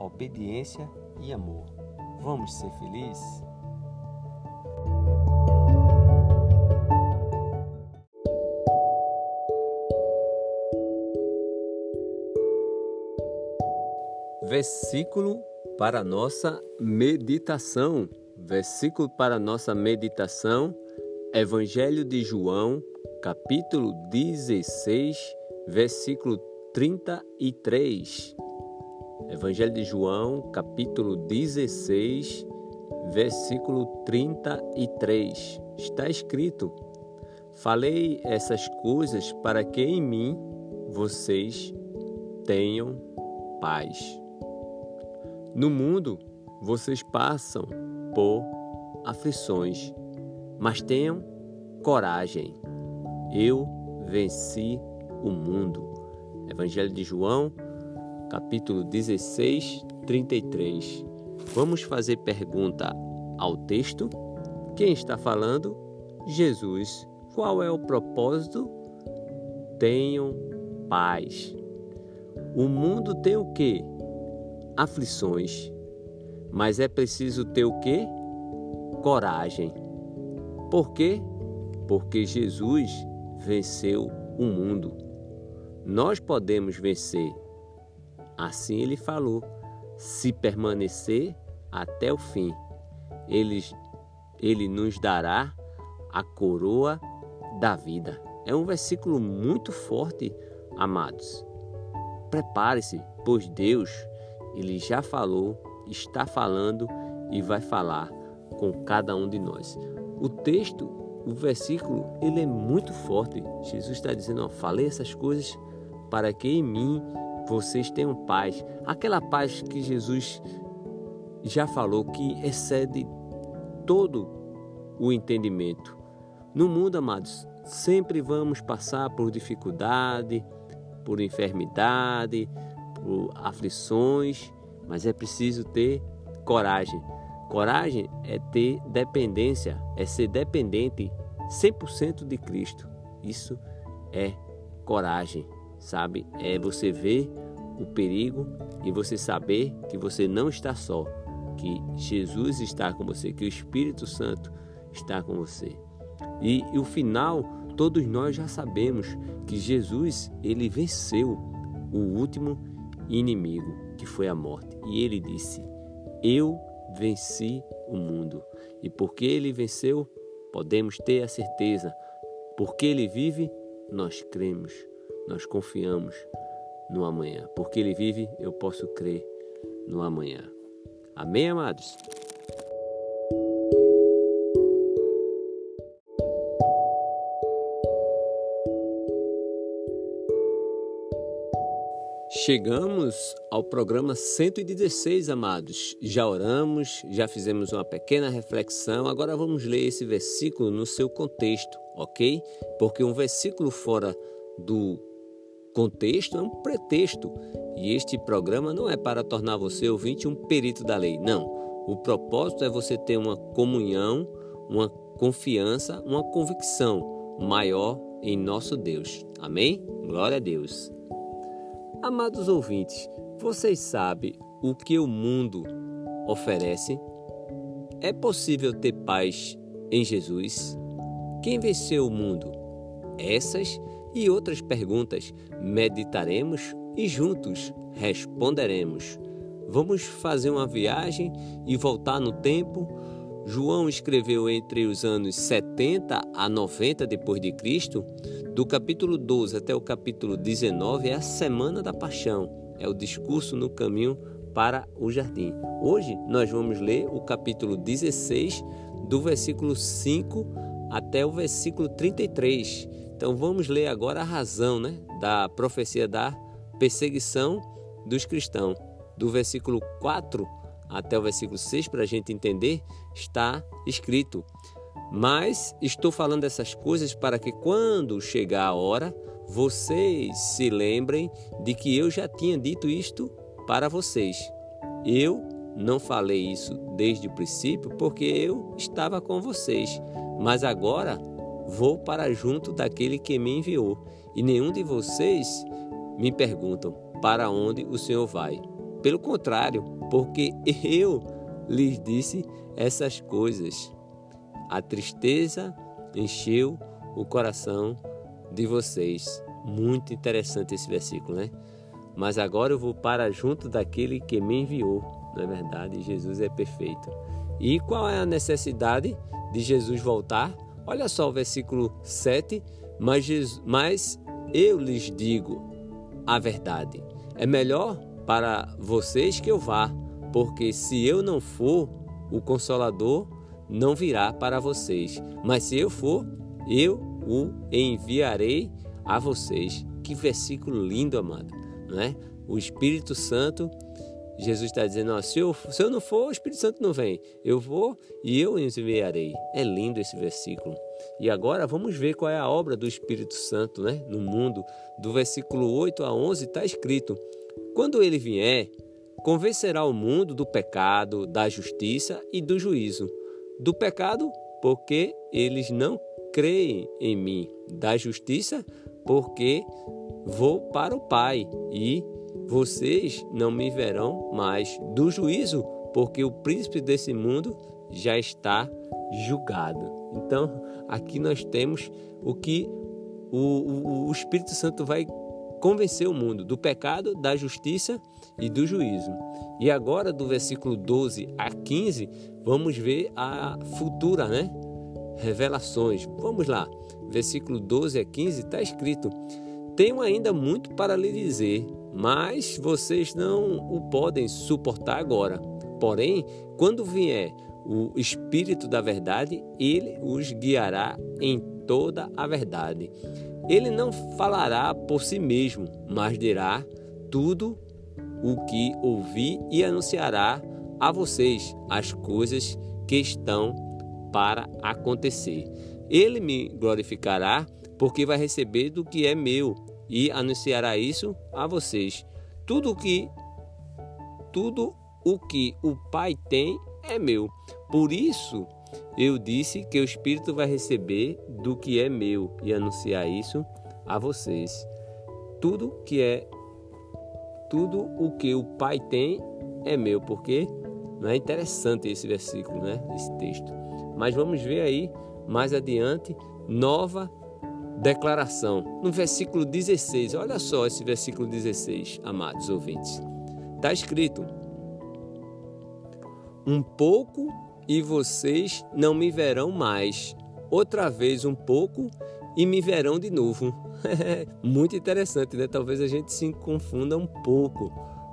obediência e amor. Vamos ser felizes? Versículo para nossa meditação. Versículo para nossa meditação. Evangelho de João, capítulo 16, versículo 33. Evangelho de João, capítulo 16, versículo 33. Está escrito: Falei essas coisas para que em mim vocês tenham paz. No mundo vocês passam por aflições, mas tenham coragem. Eu venci o mundo. Evangelho de João, capítulo 16, 33. Vamos fazer pergunta ao texto? Quem está falando? Jesus. Qual é o propósito? Tenham paz. O mundo tem o que? Aflições. Mas é preciso ter o que? Coragem. Por quê? Porque Jesus venceu o mundo. Nós podemos vencer Assim ele falou: se permanecer até o fim, ele, ele nos dará a coroa da vida. É um versículo muito forte, amados. Prepare-se, pois Deus, ele já falou, está falando e vai falar com cada um de nós. O texto, o versículo, ele é muito forte. Jesus está dizendo: ó, falei essas coisas para que em mim vocês tenham paz, aquela paz que Jesus já falou que excede todo o entendimento. No mundo, amados, sempre vamos passar por dificuldade, por enfermidade, por aflições, mas é preciso ter coragem. Coragem é ter dependência, é ser dependente 100% de Cristo. Isso é coragem sabe? É você ver o perigo e você saber que você não está só, que Jesus está com você, que o Espírito Santo está com você. E, e o final, todos nós já sabemos que Jesus, ele venceu o último inimigo, que foi a morte. E ele disse: Eu venci o mundo. E porque ele venceu, podemos ter a certeza, porque ele vive, nós cremos nós confiamos no amanhã. Porque Ele vive, eu posso crer no amanhã. Amém, amados? Chegamos ao programa 116, amados. Já oramos, já fizemos uma pequena reflexão. Agora vamos ler esse versículo no seu contexto, ok? Porque um versículo fora do contexto é um pretexto. E este programa não é para tornar você ouvinte um perito da lei. Não. O propósito é você ter uma comunhão, uma confiança, uma convicção maior em nosso Deus. Amém? Glória a Deus. Amados ouvintes, vocês sabem o que o mundo oferece? É possível ter paz em Jesus? Quem venceu o mundo? Essas e outras perguntas meditaremos e juntos responderemos. Vamos fazer uma viagem e voltar no tempo? João escreveu entre os anos 70 a 90 depois de Cristo do capítulo 12 até o capítulo 19 é a semana da paixão, é o discurso no caminho para o jardim. Hoje nós vamos ler o capítulo 16, do versículo 5 até o versículo 33. Então vamos ler agora a razão né, da profecia da perseguição dos cristãos. Do versículo 4 até o versículo 6, para a gente entender, está escrito: mas estou falando essas coisas para que quando chegar a hora, vocês se lembrem de que eu já tinha dito isto para vocês. Eu não falei isso desde o princípio porque eu estava com vocês, mas agora vou para junto daquele que me enviou, e nenhum de vocês me perguntam para onde o Senhor vai. Pelo contrário, porque eu lhes disse essas coisas. A tristeza encheu o coração de vocês. Muito interessante esse versículo, né? Mas agora eu vou para junto daquele que me enviou. Não é verdade? Jesus é perfeito. E qual é a necessidade de Jesus voltar? Olha só o versículo 7. Mas, Jesus, mas eu lhes digo a verdade. É melhor para vocês que eu vá, porque se eu não for, o Consolador não virá para vocês, mas se eu for, eu o enviarei a vocês. Que versículo lindo, amado, não é? O Espírito Santo, Jesus está dizendo: ó, se, eu, se eu não for, o Espírito Santo não vem. Eu vou e eu enviarei. É lindo esse versículo. E agora vamos ver qual é a obra do Espírito Santo né, no mundo. Do versículo 8 a 11 está escrito: Quando ele vier, convencerá o mundo do pecado, da justiça e do juízo do pecado, porque eles não creem em mim, da justiça, porque vou para o Pai e vocês não me verão mais, do juízo, porque o príncipe desse mundo já está julgado. Então, aqui nós temos o que o, o, o Espírito Santo vai convencer o mundo do pecado, da justiça e do juízo. E agora, do versículo 12 a 15, vamos ver a futura, né? Revelações. Vamos lá. Versículo 12 a 15 está escrito: Tenho ainda muito para lhe dizer, mas vocês não o podem suportar agora. Porém, quando vier o Espírito da Verdade, ele os guiará em toda a verdade. Ele não falará por si mesmo, mas dirá tudo o que ouvi e anunciará a vocês as coisas que estão para acontecer. Ele me glorificará, porque vai receber do que é meu e anunciará isso a vocês. Tudo que tudo o que o Pai tem é meu. Por isso eu disse que o Espírito vai receber do que é meu e anunciar isso a vocês. Tudo que é tudo o que o Pai tem é meu, porque não é interessante esse versículo, né? Esse texto. Mas vamos ver aí mais adiante nova declaração. No versículo 16, olha só esse versículo 16, amados ouvintes. Está escrito: Um pouco e vocês não me verão mais. Outra vez um pouco e me verão de novo. Muito interessante, né? Talvez a gente se confunda um pouco,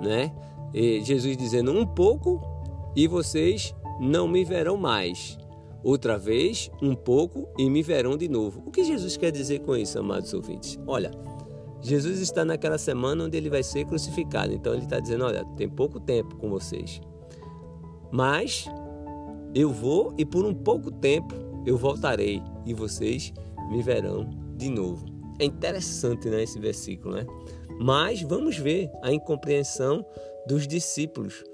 né? Jesus dizendo um pouco e vocês não me verão mais. Outra vez, um pouco e me verão de novo. O que Jesus quer dizer com isso, amados ouvintes? Olha, Jesus está naquela semana onde ele vai ser crucificado. Então ele está dizendo: Olha, tem pouco tempo com vocês. Mas eu vou e por um pouco tempo eu voltarei e vocês me verão de novo. É interessante né, esse versículo, né? Mas vamos ver a incompreensão dos discípulos.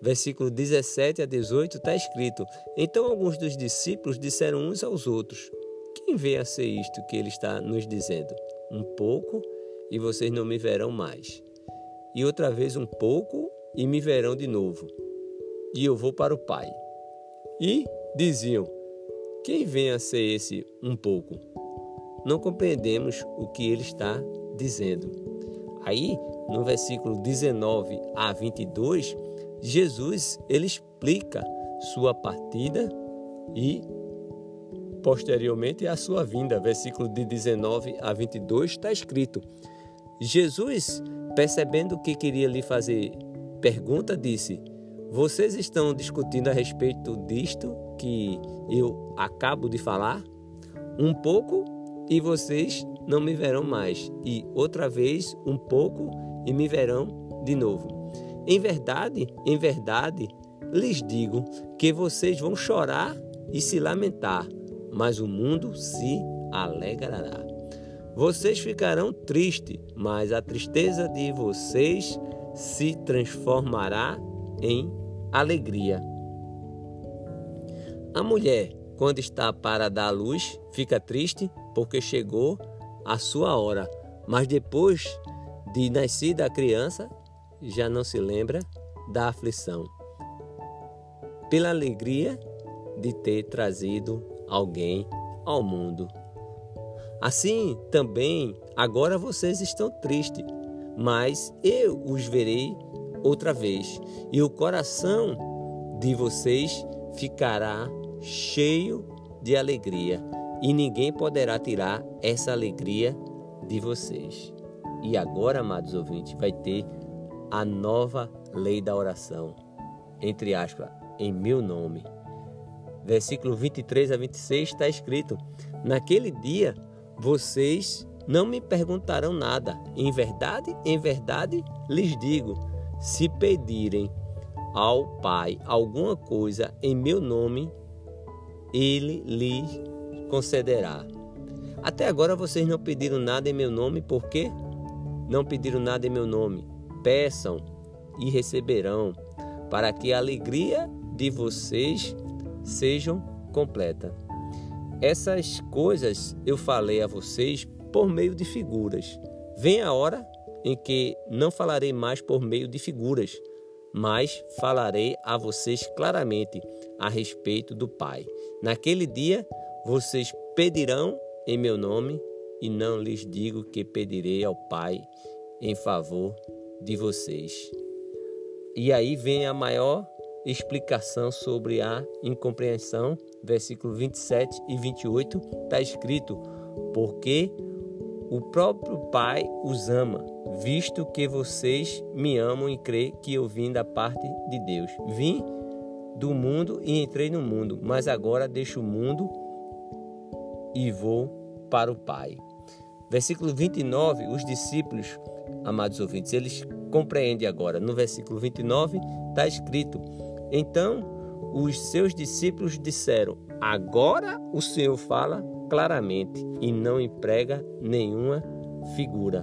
Versículo 17 a 18 está escrito: Então alguns dos discípulos disseram uns aos outros: Quem vê a ser isto que ele está nos dizendo? Um pouco e vocês não me verão mais. E outra vez um pouco e me verão de novo. E eu vou para o Pai. E diziam: Quem vem a ser esse um pouco? Não compreendemos o que ele está dizendo. Aí, no versículo 19 a 22, Jesus ele explica sua partida e posteriormente a sua vinda. Versículo de 19 a 22 está escrito: Jesus, percebendo que queria lhe fazer pergunta, disse: Vocês estão discutindo a respeito disto que eu acabo de falar? Um pouco e vocês não me verão mais, e outra vez um pouco e me verão de novo. Em verdade, em verdade, lhes digo que vocês vão chorar e se lamentar, mas o mundo se alegrará. Vocês ficarão tristes, mas a tristeza de vocês se transformará em alegria. A mulher, quando está para dar luz, fica triste porque chegou a sua hora, mas depois de nascida a criança, já não se lembra da aflição. Pela alegria de ter trazido alguém ao mundo. Assim também agora vocês estão tristes, mas eu os verei outra vez, e o coração de vocês ficará cheio de alegria, e ninguém poderá tirar essa alegria de vocês. E agora, amados ouvintes, vai ter a nova lei da oração, entre aspas, em meu nome. Versículo 23 a 26 está escrito: Naquele dia vocês não me perguntarão nada. Em verdade, em verdade lhes digo: se pedirem ao Pai alguma coisa em meu nome, ele lhes concederá. Até agora vocês não pediram nada em meu nome, por quê? Não pediram nada em meu nome. Peçam e receberão, para que a alegria de vocês sejam completa. Essas coisas eu falei a vocês por meio de figuras. Vem a hora em que não falarei mais por meio de figuras, mas falarei a vocês claramente a respeito do Pai. Naquele dia vocês pedirão em meu nome, e não lhes digo que pedirei ao Pai em favor de vocês. E aí vem a maior explicação sobre a incompreensão, versículo 27 e 28, está escrito: Porque o próprio Pai os ama, visto que vocês me amam e creem que eu vim da parte de Deus. Vim do mundo e entrei no mundo, mas agora deixo o mundo e vou para o Pai. Versículo 29, os discípulos, amados ouvintes, eles compreendem agora. No versículo 29 está escrito: então os seus discípulos disseram: Agora o Senhor fala claramente e não emprega nenhuma figura.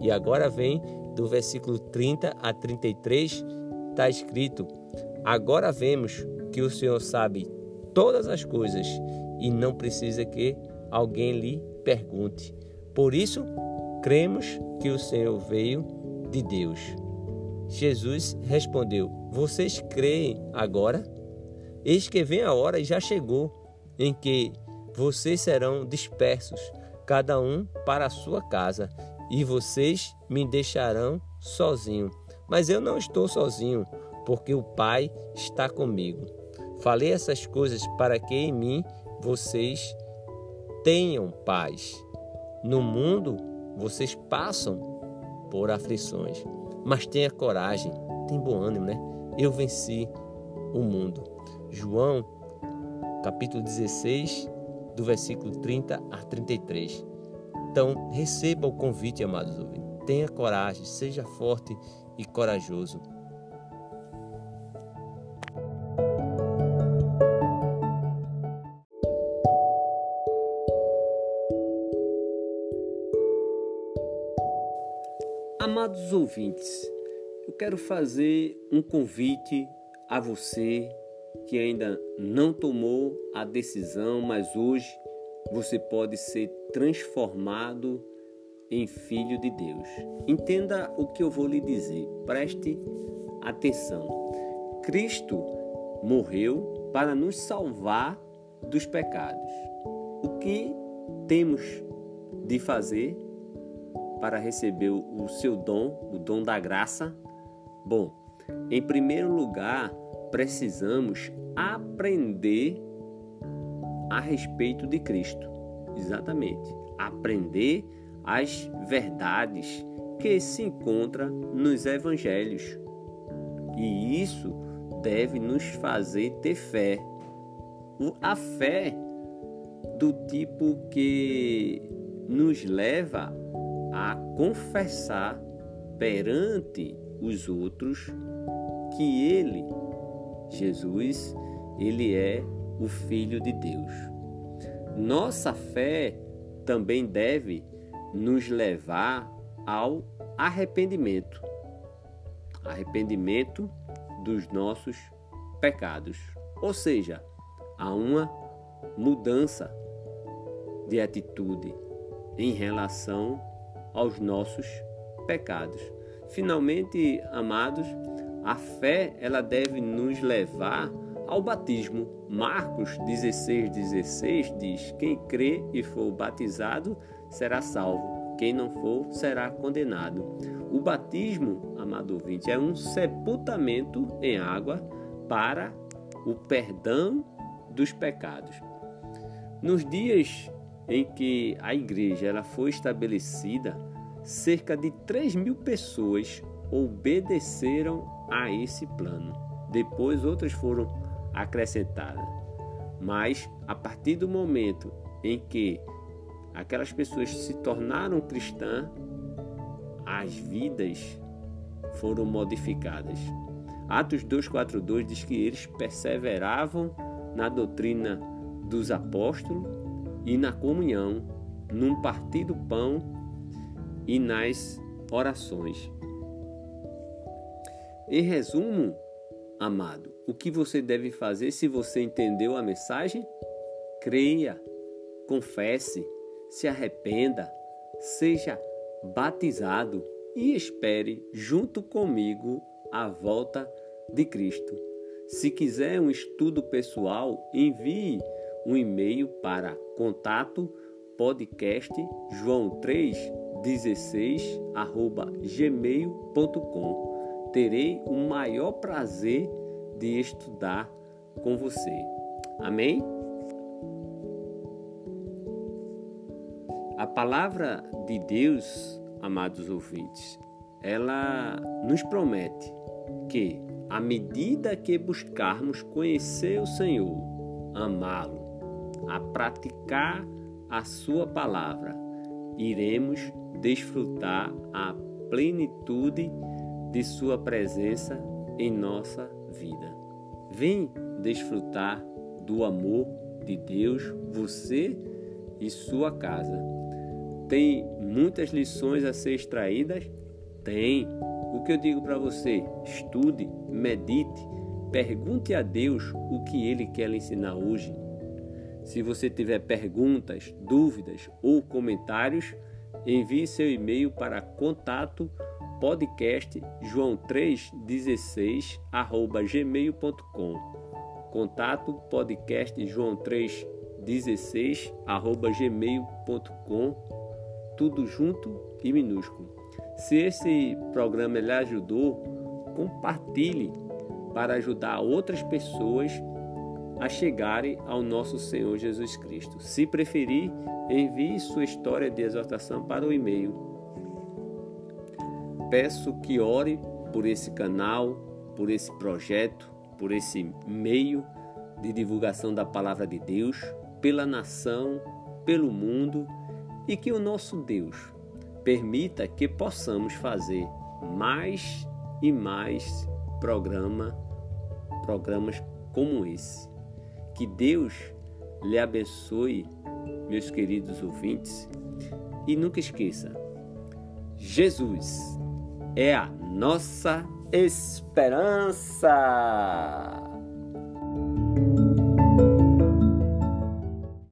E agora vem do versículo 30 a 33, está escrito: Agora vemos que o Senhor sabe todas as coisas e não precisa que alguém lhe pergunte. Por isso, cremos que o Senhor veio de Deus. Jesus respondeu: Vocês creem agora? Eis que vem a hora e já chegou em que vocês serão dispersos, cada um para a sua casa, e vocês me deixarão sozinho. Mas eu não estou sozinho, porque o Pai está comigo. Falei essas coisas para que em mim vocês tenham paz. No mundo vocês passam por aflições mas tenha coragem, tem bom ânimo, né? Eu venci o mundo. João, capítulo 16, do versículo 30 a 33. Então, receba o convite, amados ouvintes. Tenha coragem, seja forte e corajoso. Amados ouvintes, eu quero fazer um convite a você que ainda não tomou a decisão, mas hoje você pode ser transformado em filho de Deus. Entenda o que eu vou lhe dizer, preste atenção. Cristo morreu para nos salvar dos pecados. O que temos de fazer para receber o seu dom, o dom da graça? Bom, em primeiro lugar, precisamos aprender a respeito de Cristo. Exatamente. Aprender as verdades que se encontram nos evangelhos. E isso deve nos fazer ter fé. A fé do tipo que nos leva a confessar perante os outros que ele, Jesus, ele é o filho de Deus. Nossa fé também deve nos levar ao arrependimento. Arrependimento dos nossos pecados. Ou seja, a uma mudança de atitude em relação aos nossos pecados. Finalmente, amados, a fé ela deve nos levar ao batismo. Marcos 16, 16 diz: Quem crê e for batizado será salvo, quem não for será condenado. O batismo, amado ouvinte, é um sepultamento em água para o perdão dos pecados. Nos dias em que a igreja ela foi estabelecida, cerca de 3 mil pessoas obedeceram a esse plano. Depois outras foram acrescentadas. Mas a partir do momento em que aquelas pessoas se tornaram cristãs, as vidas foram modificadas. Atos 2:42 diz que eles perseveravam na doutrina dos apóstolos e na comunhão, num partir do pão e nas orações. Em resumo, amado, o que você deve fazer se você entendeu a mensagem? Creia, confesse, se arrependa, seja batizado e espere junto comigo a volta de Cristo. Se quiser um estudo pessoal, envie um e-mail para contato podcast joão 3 16 arroba gmail.com terei o maior prazer de estudar com você. Amém? A palavra de Deus amados ouvintes ela nos promete que à medida que buscarmos conhecer o Senhor amá-lo a praticar a Sua palavra, iremos desfrutar a plenitude de Sua presença em nossa vida. Vem desfrutar do amor de Deus, você e sua casa. Tem muitas lições a ser extraídas? Tem. O que eu digo para você? Estude, medite, pergunte a Deus o que Ele quer lhe ensinar hoje. Se você tiver perguntas, dúvidas ou comentários, envie seu e-mail para contato podcast joão316 gmail.com contato podcast joão316 gmail.com tudo junto e minúsculo. Se esse programa lhe ajudou, compartilhe para ajudar outras pessoas a chegarem ao nosso Senhor Jesus Cristo. Se preferir, envie sua história de exortação para o e-mail. Peço que ore por esse canal, por esse projeto, por esse meio de divulgação da palavra de Deus, pela nação, pelo mundo e que o nosso Deus permita que possamos fazer mais e mais programa, programas como esse. Que Deus lhe abençoe, meus queridos ouvintes, e nunca esqueça: Jesus é a nossa esperança.